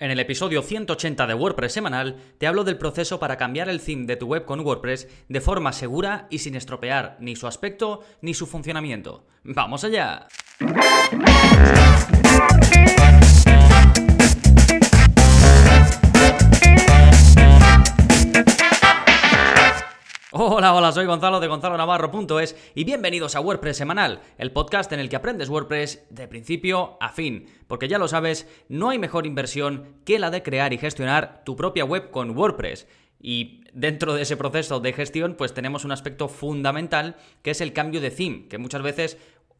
En el episodio 180 de WordPress semanal te hablo del proceso para cambiar el theme de tu web con WordPress de forma segura y sin estropear ni su aspecto ni su funcionamiento. ¡Vamos allá! Hola, hola, soy Gonzalo de Gonzalo Navarro.es y bienvenidos a WordPress Semanal, el podcast en el que aprendes WordPress de principio a fin. Porque ya lo sabes, no hay mejor inversión que la de crear y gestionar tu propia web con WordPress. Y dentro de ese proceso de gestión, pues tenemos un aspecto fundamental que es el cambio de theme, que muchas veces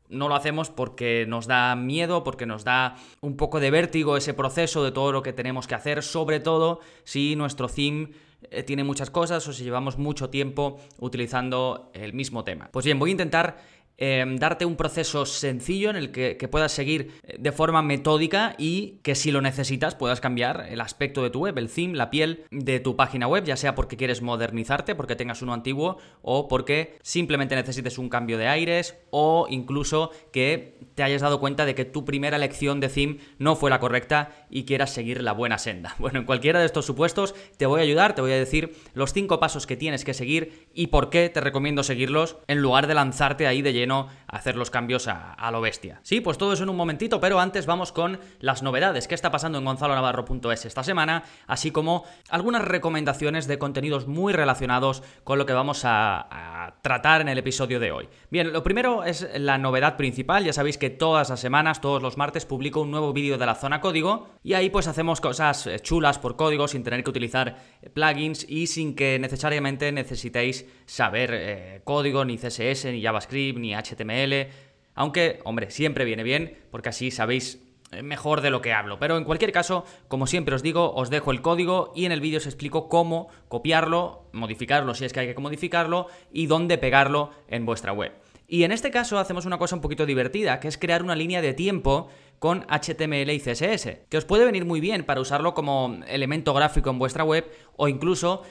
no lo hacemos porque nos da miedo, porque nos da un poco de vértigo ese proceso de todo lo que tenemos que hacer, sobre todo si nuestro theme eh, tiene muchas cosas o si llevamos mucho tiempo utilizando el mismo tema. Pues bien, voy a intentar Em, darte un proceso sencillo en el que, puedas seguir eh, de forma metódica y que si lo necesitas puedas cambiar el aspecto de tu web, el theme, la piel de tu página web, ya sea porque quieres modernizarte, porque tengas uno antiguo o porque simplemente necesites un cambio de aires o incluso que te hayas dado cuenta de que tu primera elección de theme no fue la correcta y quieras seguir la buena senda. Bueno, en cualquiera de estos supuestos te voy a ayudar, te voy a decir los cinco pasos que tienes que seguir y por qué te recomiendo seguirlos en lugar de lanzarte ahí de lleno hacer los cambios a, lo bestia. Sí, pues todo eso en un momentito, pero antes vamos con las novedades que está pasando en gonzalonavarro.es esta semana, así como algunas recomendaciones de contenidos muy relacionados con lo que vamos a, a tratar en el episodio de hoy. Bien, lo primero es la novedad principal, ya sabéis que todas las semanas, todos los martes, publico un nuevo vídeo de la zona código y ahí pues hacemos cosas eh, chulas por código sin tener que utilizar eh, plugins y sin que necesariamente necesitéis saber eh, código, ni CSS, ni JavaScript, ni HTML. Aunque, hombre, siempre viene bien, porque así sabéis eh, mejor de lo que hablo. Pero en cualquier caso, como siempre os digo, os dejo el código y en el vídeo os explico cómo copiarlo, modificarlo si es que hay que modificarlo y dónde pegarlo en vuestra web. Y en este caso hacemos una cosa un poquito divertida, que es crear una línea de tiempo con HTML y CSS, que os puede venir muy bien para usarlo como elemento gráfico en vuestra web o incluso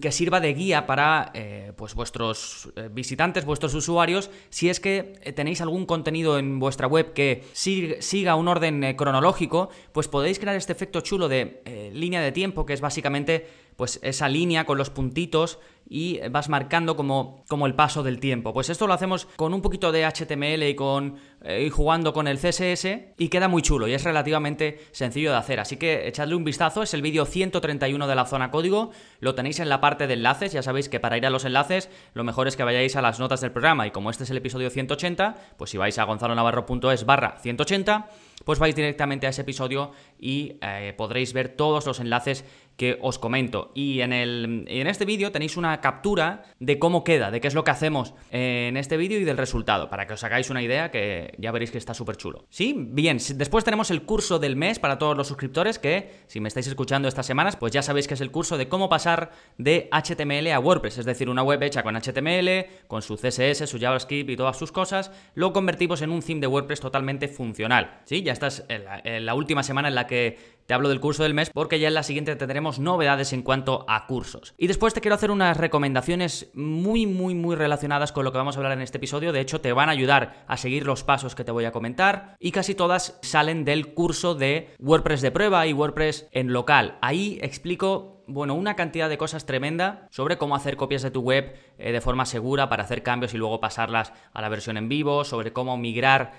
que sirva de guía para eh, pues vuestros eh, visitantes, vuestros usuarios, si es que eh, tenéis algún contenido en vuestra web que siga un orden cronológico, pues podéis crear este efecto chulo de línea de tiempo, que es básicamente pues esa línea con los puntitos y vas marcando como, como el paso del tiempo. Pues esto lo hacemos con un poquito de HTML y, con, eh, y jugando con el CSS y queda muy chulo y es relativamente sencillo de hacer. Así que echadle un vistazo, es el vídeo 131 de la zona código, lo tenéis en la parte de enlaces, ya sabéis que para ir a los enlaces lo mejor es que vayáis a las notas del programa y como este es el episodio 180, pues si vais a gonzalonavarro.es barra 180, pues vais directamente a ese episodio y eh, podréis ver todos los enlaces que os comento. Y en, el, en este vídeo tenéis una captura de cómo queda, de qué es lo que hacemos en este vídeo y del resultado, para que os hagáis una idea que ya veréis que está súper chulo. Sí, bien, después tenemos el curso del mes para todos los suscriptores que, si me estáis escuchando estas semanas, pues ya sabéis que es el curso de cómo pasar de HTML a WordPress, es decir, una web hecha con HTML, con su CSS, su JavaScript y todas sus cosas, lo convertimos en un theme de WordPress totalmente funcional. Sí, ya estás en la última semana en la que te hablo del curso del mes porque ya en la siguiente tendremos novedades en cuanto a cursos. Y después te quiero hacer unas recomendaciones muy, muy, muy relacionadas con lo que vamos a hablar en este episodio. De hecho, te van a ayudar a seguir los pasos que te voy a comentar. Y casi todas salen del curso de WordPress de prueba y WordPress en local. Ahí explico bueno, una cantidad de cosas tremenda sobre cómo hacer copias de tu web eh, de forma segura para hacer cambios y luego pasarlas a la versión en vivo, sobre cómo migrar,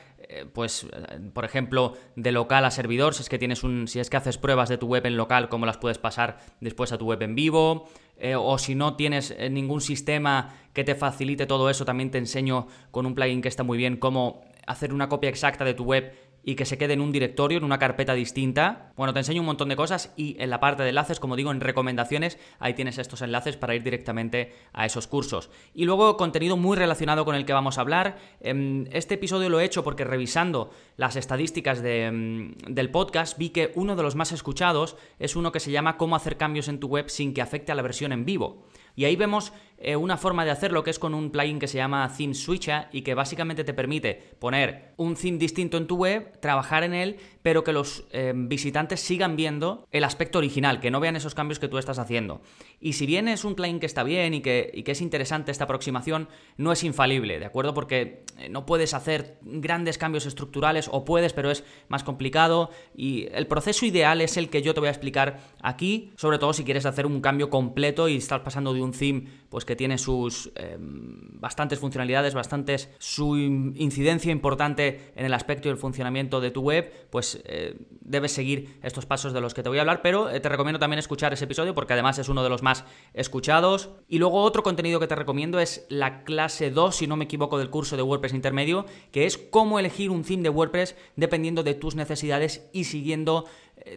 pues, eh, por ejemplo, de local a servidor, si es que tienes un, si es que haces pruebas de tu web en local, cómo las puedes pasar después a tu web en vivo, o si no tienes ningún sistema que te facilite todo eso, también te enseño con un plugin que está muy bien cómo hacer una copia exacta de tu web y que se quede en un directorio, en una carpeta distinta. Bueno, te enseño un montón de cosas y en la parte de enlaces, como digo, en recomendaciones, ahí tienes estos enlaces para ir directamente a esos cursos. Y luego contenido muy relacionado con el que vamos a hablar. Em, este episodio lo he hecho porque revisando las estadísticas em, del podcast vi que uno de los más escuchados es uno que se llama Cómo hacer cambios en tu web sin que afecte a la versión en vivo. Y ahí vemos eh, una forma de hacerlo que es con un plugin que se llama Theme Switcher y que básicamente te permite poner un theme distinto en tu web, trabajar en él, pero que los eh, visitantes sigan viendo el aspecto original, que no vean esos cambios que tú estás haciendo. Y si bien es un plugin que está bien y que, y que es interesante esta aproximación, no es infalible, ¿de acuerdo? Porque eh, no puedes hacer grandes cambios estructurales, o puedes, pero es más complicado. Y el proceso ideal es el que yo te voy a explicar aquí, sobre todo si quieres hacer un cambio completo y estás pasando de un theme pues que tiene sus em, bastantes funcionalidades, bastantes su incidencia importante en el aspecto y el funcionamiento de tu web, pues eh, debes seguir estos pasos de los que te voy a hablar, pero eh, te recomiendo también escuchar ese episodio porque además es uno de los más escuchados. Y luego otro contenido que te recomiendo es la clase 2, si no me equivoco, del curso de WordPress intermedio, que es cómo elegir un theme de WordPress dependiendo de tus necesidades y siguiendo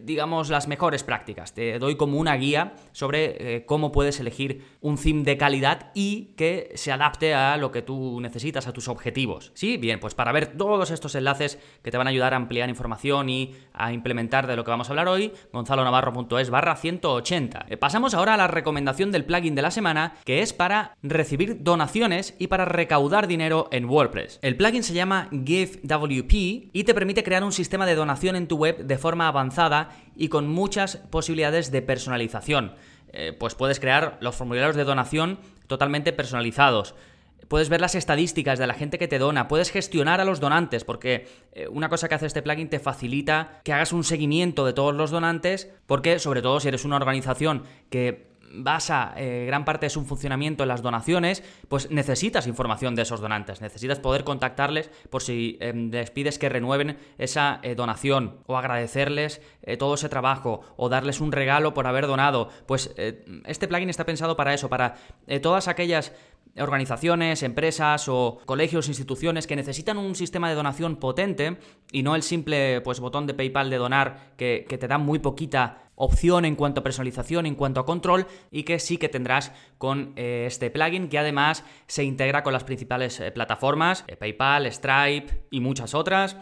digamos, las mejores prácticas. Te doy como una guía sobre eh, cómo puedes elegir un theme de calidad y que se adapte a lo que tú necesitas, a tus objetivos. Sí, bien, pues para ver todos estos enlaces que te van a ayudar a ampliar información y a implementar de lo que vamos a hablar hoy, gonzalonavarro.es barra 180. Eh, pasamos ahora a la recomendación del plugin de la semana, que es para recibir donaciones y para recaudar dinero en WordPress. El plugin se llama GiveWP y te permite crear un sistema de donación en tu web de forma avanzada y con muchas posibilidades de personalización. Eh, pues puedes crear los formularios de donación totalmente personalizados. Puedes ver las estadísticas de la gente que te dona, puedes gestionar a los donantes, porque eh, una cosa que hace este plugin te facilita que hagas un seguimiento de todos los donantes, porque sobre todo si eres una organización que basa eh, gran parte de su funcionamiento en las donaciones, pues necesitas información de esos donantes, necesitas poder contactarles por si em, les pides que renueven esa eh, donación o agradecerles eh, todo ese trabajo o darles un regalo por haber donado. Pues este plugin está pensado para eso, para todas aquellas organizaciones, empresas o colegios, instituciones que necesitan un sistema de donación potente y no el simple pues, botón de PayPal de donar que, te da muy poquita opción en cuanto a personalización, en cuanto a control y que sí que tendrás con eh, este plugin que además se integra con las principales eh, plataformas, eh, PayPal, Stripe y muchas otras.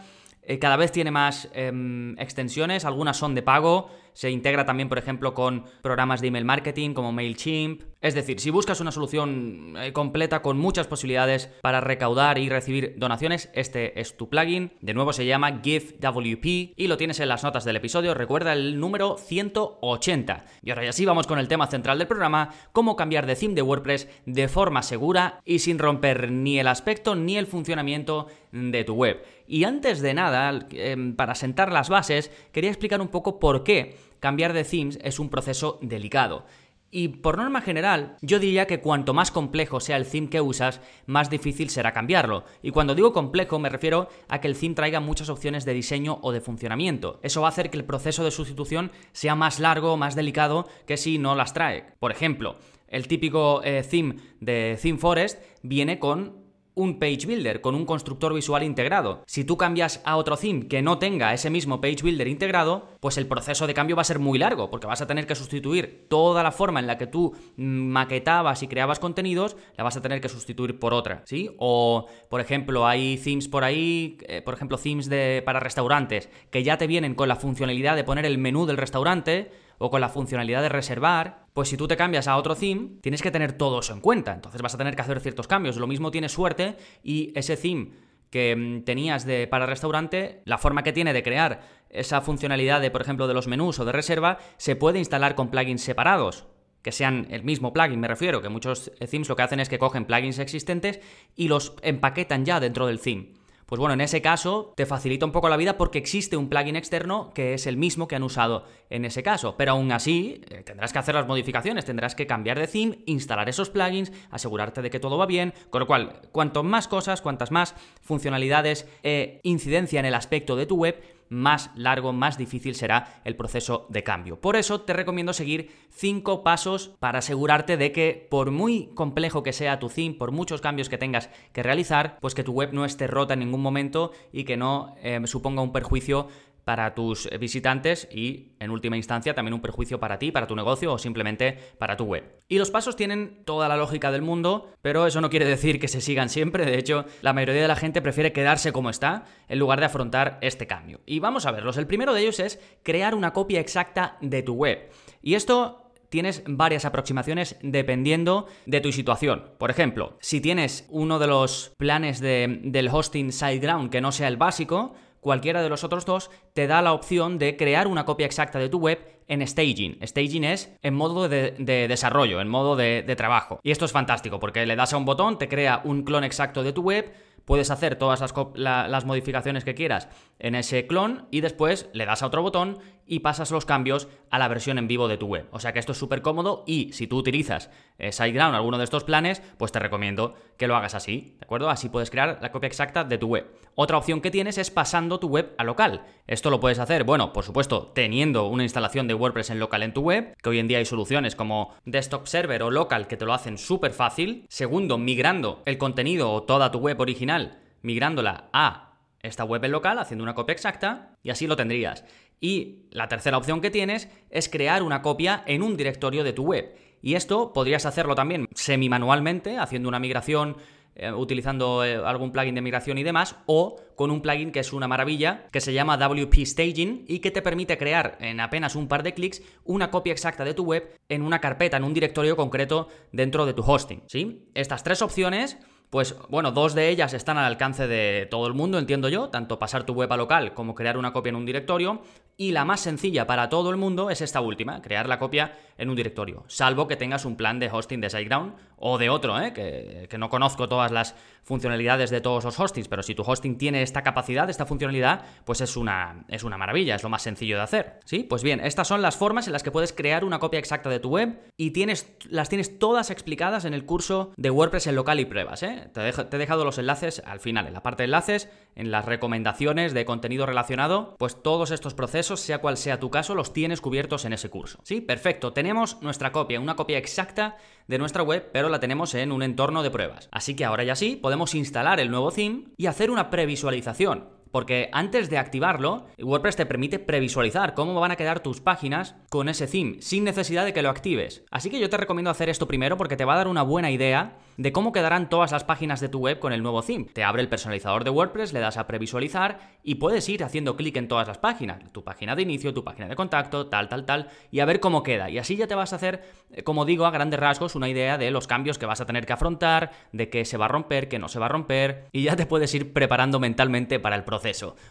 cada vez tiene más em, extensiones, algunas son de pago, se integra también, por ejemplo, con programas de email marketing como MailChimp. Es decir, si buscas una solución eh, completa con muchas posibilidades para recaudar y recibir donaciones, este es tu plugin. De nuevo se llama GiveWP y lo tienes en las notas del episodio. Recuerda el número 180. Y ahora ya sí vamos con el tema central del programa, cómo cambiar de theme de WordPress de forma segura y sin romper ni el aspecto ni el funcionamiento de tu web. Y antes de nada, em, para sentar las bases, quería explicar un poco por qué cambiar de themes es un proceso delicado. Y por norma general, yo diría que cuanto más complejo sea el theme que usas, más difícil será cambiarlo. Y cuando digo complejo me refiero a que el theme traiga muchas opciones de diseño o de funcionamiento. Eso va a hacer que el proceso de sustitución sea más largo, más delicado que si no las trae. Por ejemplo, el típico eh, theme de Theme Forest viene con un page builder con un constructor visual integrado. Si tú cambias a otro theme que no tenga ese mismo page builder integrado, pues el proceso de cambio va a ser muy largo, porque vas a tener que sustituir toda la forma en la que tú maquetabas y creabas contenidos, la vas a tener que sustituir por otra, ¿sí? O, por ejemplo, hay themes por ahí, eh, por ejemplo, themes de, para restaurantes, que ya te vienen con la funcionalidad de poner el menú del restaurante, o con la funcionalidad de reservar, pues si tú te cambias a otro theme, tienes que tener todo eso en cuenta. Entonces vas a tener que hacer ciertos cambios. Lo mismo tienes suerte y ese theme que mm, tenías de, para restaurante, la forma que tiene de crear esa funcionalidad de, por ejemplo, de los menús o de reserva, se puede instalar con plugins separados que sean el mismo plugin, me refiero, que muchos themes lo que hacen es que cogen plugins existentes y los empaquetan ya dentro del theme. Pues bueno, en ese caso te facilita un poco la vida porque existe un plugin externo que es el mismo que han usado en ese caso. Pero aún así, eh, tendrás que hacer las modificaciones, tendrás que cambiar de theme, instalar esos plugins, asegurarte de que todo va bien. Con lo cual, cuanto más cosas, cuantas más funcionalidades e incidencia en el aspecto de tu web, más largo, más difícil será el proceso de cambio. Por eso te recomiendo seguir cinco pasos para asegurarte de que por muy complejo que sea tu theme, por muchos cambios que tengas que realizar, pues que tu web no esté rota en ningún momento y que no eh, suponga un perjuicio para tus visitantes y, en última instancia, también un perjuicio para ti, para tu negocio o simplemente para tu web. Y los pasos tienen toda la lógica del mundo, pero eso no quiere decir que se sigan siempre. De hecho, la mayoría de la gente prefiere quedarse como está en lugar de afrontar este cambio. Y vamos a verlos. El primero de ellos es crear una copia exacta de tu web. Y esto tienes varias aproximaciones dependiendo de tu situación. Por ejemplo, si tienes uno de los planes del hosting SiteGround que no sea el básico, cualquiera de los otros dos te da la opción de crear una copia exacta de tu web en staging. Staging es en modo de, desarrollo, en modo de, trabajo. Y esto es fantástico porque le das a un botón, te crea un clon exacto de tu web, puedes hacer todas las, modificaciones que quieras en ese clon y después le das a otro botón y pasas los cambios a la versión en vivo de tu web. O sea que esto es súper cómodo y si tú utilizas eh, SiteGround, alguno de estos planes, pues te recomiendo que lo hagas así, ¿de acuerdo? Así puedes crear la copia exacta de tu web. Otra opción que tienes es pasando tu web a local. Esto lo puedes hacer, bueno, por supuesto, teniendo una instalación de WordPress en local en tu web, que hoy en día hay soluciones como Desktop Server o Local que te lo hacen súper fácil. Segundo, migrando el contenido o toda tu web original, migrándola a esta web en local, haciendo una copia exacta, y así lo tendrías. Y la tercera opción que tienes es crear una copia en un directorio de tu web. Y esto podrías hacerlo también semi-manualmente, haciendo una migración, eh, utilizando eh, algún plugin de migración y demás, o con un plugin que es una maravilla, que se llama WP Staging y que te permite crear en apenas un par de clics una copia exacta de tu web en una carpeta, en un directorio concreto dentro de tu hosting. ¿sí? Estas tres opciones pues bueno, dos de ellas están al alcance de todo el mundo, entiendo yo, tanto pasar tu web a local como crear una copia en un directorio. Y la más sencilla para todo el mundo es esta última, crear la copia en un directorio, salvo que tengas un plan de hosting de SiteGround o de otro, ¿eh? que, que, no conozco todas las funcionalidades de todos los hostings, pero si tu hosting tiene esta capacidad, esta funcionalidad, pues es una, es una maravilla, es lo más sencillo de hacer. ¿Sí? Pues bien, estas son las formas en las que puedes crear una copia exacta de tu web y tienes, las tienes todas explicadas en el curso de WordPress en local y pruebas. ¿eh? Te, te he dejado los enlaces al final, en la parte de enlaces, en las recomendaciones de contenido relacionado, pues todos estos procesos, sea cual sea tu caso, los tienes cubiertos en ese curso. ¿Sí? Perfecto, tenemos nuestra copia, una copia exacta de nuestra web, pero la tenemos en un entorno de pruebas. Así que ahora ya sí, podemos instalar el nuevo theme y hacer una previsualización. Porque antes de activarlo, WordPress te permite previsualizar cómo van a quedar tus páginas con ese theme, sin necesidad de que lo actives. Así que yo te recomiendo hacer esto primero porque te va a dar una buena idea de cómo quedarán todas las páginas de tu web con el nuevo theme. Te abre el personalizador de WordPress, le das a previsualizar y puedes ir haciendo clic en todas las páginas. Tu página de inicio, tu página de contacto, tal, tal, tal, y a ver cómo queda. Y así ya te vas a hacer, eh, como digo, a grandes rasgos una idea de los cambios que vas a tener que afrontar, de qué se va a romper, qué no se va a romper, y ya te puedes ir preparando mentalmente para el proceso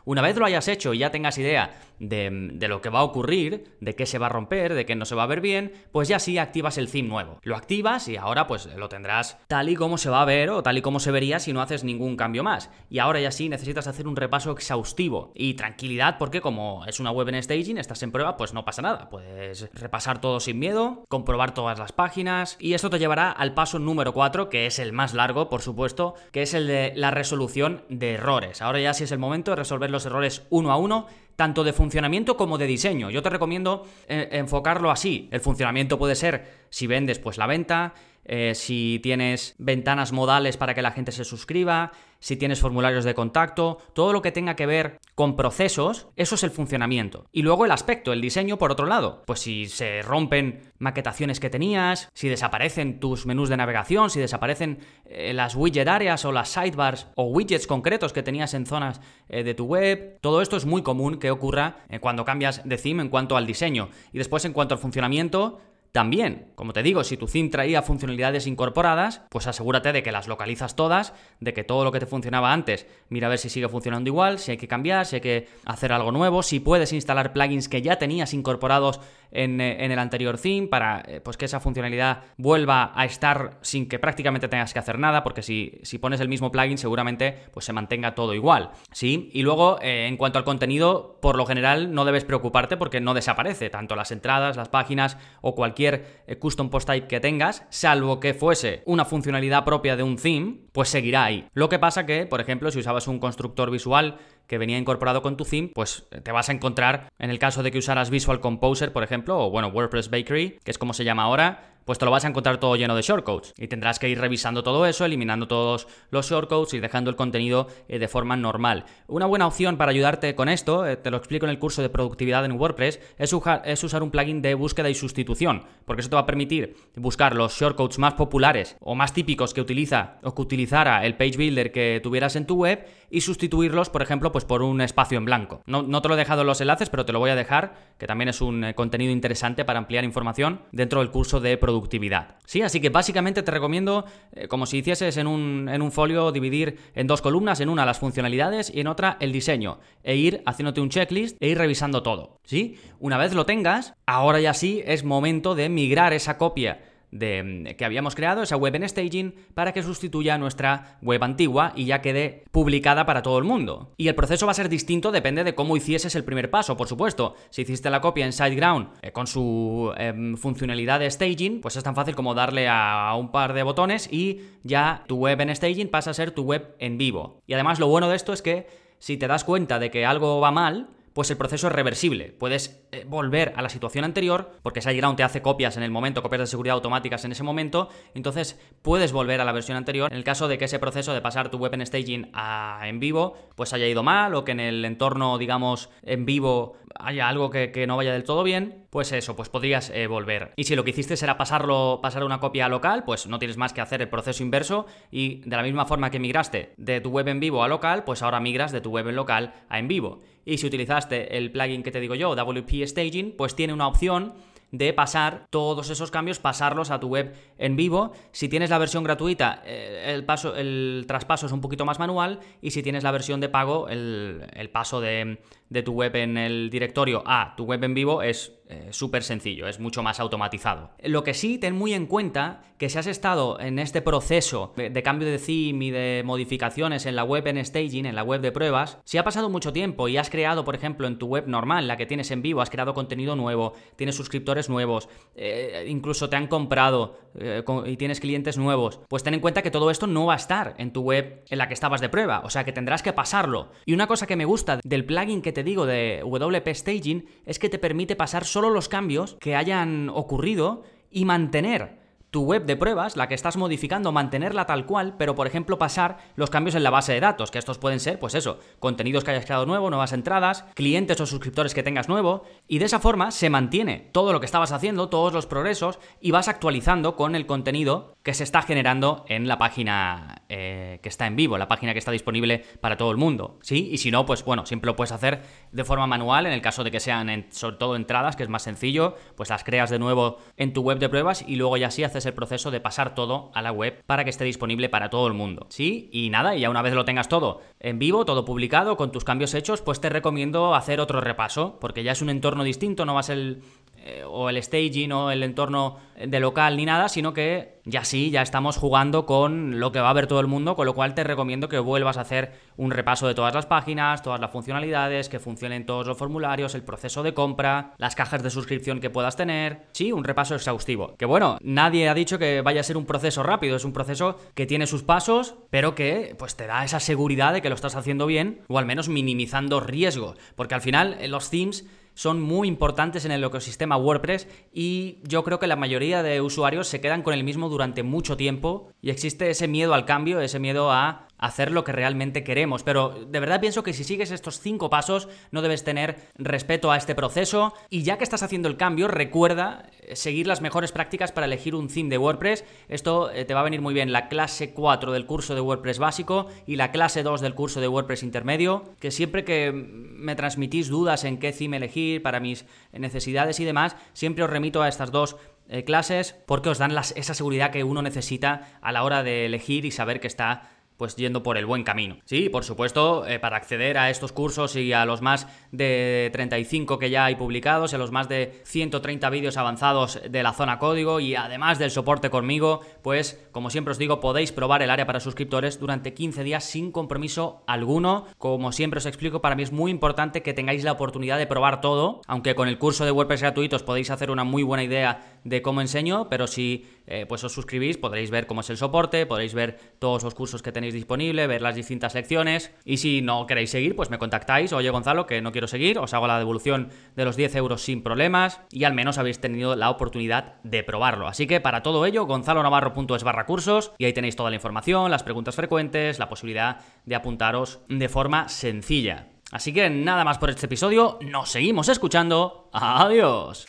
una vez lo hayas hecho y ya tengas idea de, lo que va a ocurrir, de qué se va a romper, de qué no se va a ver bien, pues ya sí activas el theme nuevo. Lo activas y ahora pues lo tendrás tal y como se va a ver o tal y como se vería si no haces ningún cambio más. Y ahora ya sí necesitas hacer un repaso exhaustivo y tranquilidad porque como es una web en staging, estás en prueba, pues no pasa nada. Puedes repasar todo sin miedo, comprobar todas las páginas y esto te llevará al paso número 4, que es el más largo, por supuesto, que es el de la resolución de errores. Ahora ya sí es el momento resolver los errores uno a uno, tanto de funcionamiento como de diseño. Yo te recomiendo eh, enfocarlo así. El funcionamiento puede ser si vendes, pues la venta, eh, si tienes ventanas modales para que la gente se suscriba, si tienes formularios de contacto, todo lo que tenga que ver con procesos, eso es el funcionamiento. Y luego el aspecto, el diseño, por otro lado, pues si se rompen maquetaciones que tenías, si desaparecen tus menús de navegación, si desaparecen eh, las widget áreas o las sidebars o widgets concretos que tenías en zonas de tu web, todo esto es muy común que ocurra cuando cambias de theme en cuanto al diseño. Y después en cuanto al funcionamiento, también, como te digo, si tu theme traía funcionalidades incorporadas, pues asegúrate de que las localizas todas, de que todo lo que te funcionaba antes, mira a ver si sigue funcionando igual, si hay que cambiar, si hay que hacer algo nuevo, si puedes instalar plugins que ya tenías incorporados en, eh, el anterior theme para eh, pues que esa funcionalidad vuelva a estar sin que prácticamente tengas que hacer nada, porque si, si pones el mismo plugin seguramente pues se mantenga todo igual, ¿sí? Y luego, eh, en cuanto al contenido, por lo general no debes preocuparte porque no desaparece, tanto las entradas, las páginas o cualquier eh, custom post type que tengas, salvo que fuese una funcionalidad propia de un theme, pues seguirá ahí. Lo que pasa que, por ejemplo, si usabas un constructor visual que venía incorporado con tu theme, pues eh, te vas a encontrar, en el caso de que usaras Visual Composer, por ejemplo, o bueno, WordPress Bakery, que es como se llama ahora, pues te lo vas a encontrar todo lleno de shortcodes. Y tendrás que ir revisando todo eso, eliminando todos los shortcodes y dejando el contenido eh, de forma normal. Una buena opción para ayudarte con esto, eh, te lo explico en el curso de productividad en WordPress, es, es usar un plugin de búsqueda y sustitución, porque eso te va a permitir buscar los shortcodes más populares o más típicos que utiliza o que utilizara el page builder que tuvieras en tu web y sustituirlos, por ejemplo, pues por un espacio en blanco. No, no te lo he dejado en los enlaces, pero te lo voy a dejar, que también es un eh, contenido interesante para ampliar información dentro del curso de productividad. Sí, así que básicamente te recomiendo, eh, como si hicieses en un, en un folio, dividir en dos columnas, en una las funcionalidades y en otra el diseño, e ir haciéndote un checklist e ir revisando todo. ¿Sí? Una vez lo tengas, ahora ya sí es momento de migrar esa copia de, que habíamos creado, esa web en staging, para que sustituya nuestra web antigua y ya quede publicada para todo el mundo. Y el proceso va a ser distinto, depende de cómo hicieses el primer paso, por supuesto. Si hiciste la copia en SiteGround eh, con su em, funcionalidad de staging, pues es tan fácil como darle a un par de botones y ya tu web en staging pasa a ser tu web en vivo. Y además lo bueno de esto es que si te das cuenta de que algo va mal, pues el proceso es reversible. Puedes eh, volver a la situación anterior, porque SiteGround te hace copias en el momento, copias de seguridad automáticas en ese momento, entonces puedes volver a la versión anterior en el caso de que ese proceso de pasar tu web en staging a en vivo, pues haya ido mal o que en el entorno, digamos, en vivo haya algo que, no vaya del todo bien, pues eso, pues podrías eh, volver. Y si lo que hiciste era pasarlo, pasar una copia local, pues no tienes más que hacer el proceso inverso y de la misma forma que migraste de tu web en vivo a local, pues ahora migras de tu web en local a en vivo. Y si utilizaste el plugin que te digo yo, WP Staging, pues tiene una opción de pasar todos esos cambios, pasarlos a tu web en vivo. Si tienes la versión gratuita, eh, el, paso, el traspaso es un poquito más manual y si tienes la versión de pago, el, el paso de, de tu web en el directorio a tu web en vivo es eh, súper sencillo, es mucho más automatizado. Lo que sí, ten muy en cuenta que si has estado en este proceso de, cambio de theme y de modificaciones en la web en staging, en la web de pruebas, si ha pasado mucho tiempo y has creado, por ejemplo, en tu web normal, la que tienes en vivo, has creado contenido nuevo, tienes suscriptores nuevos, eh, incluso te han comprado eh, y tienes clientes nuevos, pues ten en cuenta que todo esto no va a estar en tu web en la que estabas de prueba, o sea que tendrás que pasarlo. Y una cosa que me gusta del plugin que te digo de WP Staging es que te permite pasar solo los cambios que hayan ocurrido y mantener tu web de pruebas, la que estás modificando, mantenerla tal cual, pero por ejemplo pasar los cambios en la base de datos, que estos pueden ser, pues eso, contenidos que hayas creado nuevo, nuevas entradas, clientes o suscriptores que tengas nuevo, y de esa forma se mantiene todo lo que estabas haciendo, todos los progresos, y vas actualizando con el contenido que se está generando en la página eh, que está en vivo, la página que está disponible para todo el mundo, ¿sí? Y si no, pues bueno, siempre lo puedes hacer de forma manual, en el caso de que sean sobre todo entradas, que es más sencillo, pues las creas de nuevo en tu web de pruebas y luego ya sí haces el proceso de pasar todo a la web para que esté disponible para todo el mundo. ¿Sí? Y nada, y ya una vez lo tengas todo en vivo, todo publicado, con tus cambios hechos, pues te recomiendo hacer otro repaso, porque ya es un entorno distinto, no va a ser eh, o el staging o el entorno de local ni nada, sino que ya sí, ya estamos jugando con lo que va a ver todo el mundo, con lo cual te recomiendo que vuelvas a hacer un repaso de todas las páginas, todas las funcionalidades, que funcionen todos los formularios, el proceso de compra, las cajas de suscripción que puedas tener. Sí, un repaso exhaustivo. Que bueno, nadie ha dicho que vaya a ser un proceso rápido, es un proceso que tiene sus pasos, pero que pues te da esa seguridad de que lo estás haciendo bien, o al menos minimizando riesgo, porque al final los themes son muy importantes en el ecosistema WordPress y yo creo que la mayoría de usuarios se quedan con el mismo durante mucho tiempo y existe ese miedo al cambio, ese miedo a hacer lo que realmente queremos. Pero de verdad pienso que si sigues estos cinco pasos no debes tener respeto a este proceso y ya que estás haciendo el cambio recuerda eh, seguir las mejores prácticas para elegir un theme de WordPress. Esto eh, te va a venir muy bien la clase 4 del curso de WordPress básico y la clase 2 del curso de WordPress intermedio, que siempre que me transmitís dudas en qué theme elegir para mis necesidades y demás, siempre os remito a estas dos eh, clases porque os dan esa seguridad que uno necesita a la hora de elegir y saber que está pues yendo por el buen camino. Sí, por supuesto, eh, para acceder a estos cursos y a los más de 35 que ya hay publicados, a los más de 130 vídeos avanzados de la zona código y además del soporte conmigo, pues como siempre os digo, podéis probar el área para suscriptores durante 15 días sin compromiso alguno. Como siempre os explico, para mí es muy importante que tengáis la oportunidad de probar todo, aunque con el curso de WordPress gratuito os podéis hacer una muy buena idea de cómo enseño, pero si eh, pues os suscribís podréis ver cómo es el soporte, podréis ver todos los cursos que tenéis tenéis disponible, ver las distintas lecciones. Y si no queréis seguir, pues me contactáis. Oye, Gonzalo, que no quiero seguir, os hago la devolución de los 10 euros sin problemas. Y al menos habéis tenido la oportunidad de probarlo. Así que para todo ello, gonzalonavarro.es barra cursos. Y ahí tenéis toda la información, las preguntas frecuentes, la posibilidad de apuntaros de forma sencilla. Así que nada más por este episodio, nos seguimos escuchando. Adiós.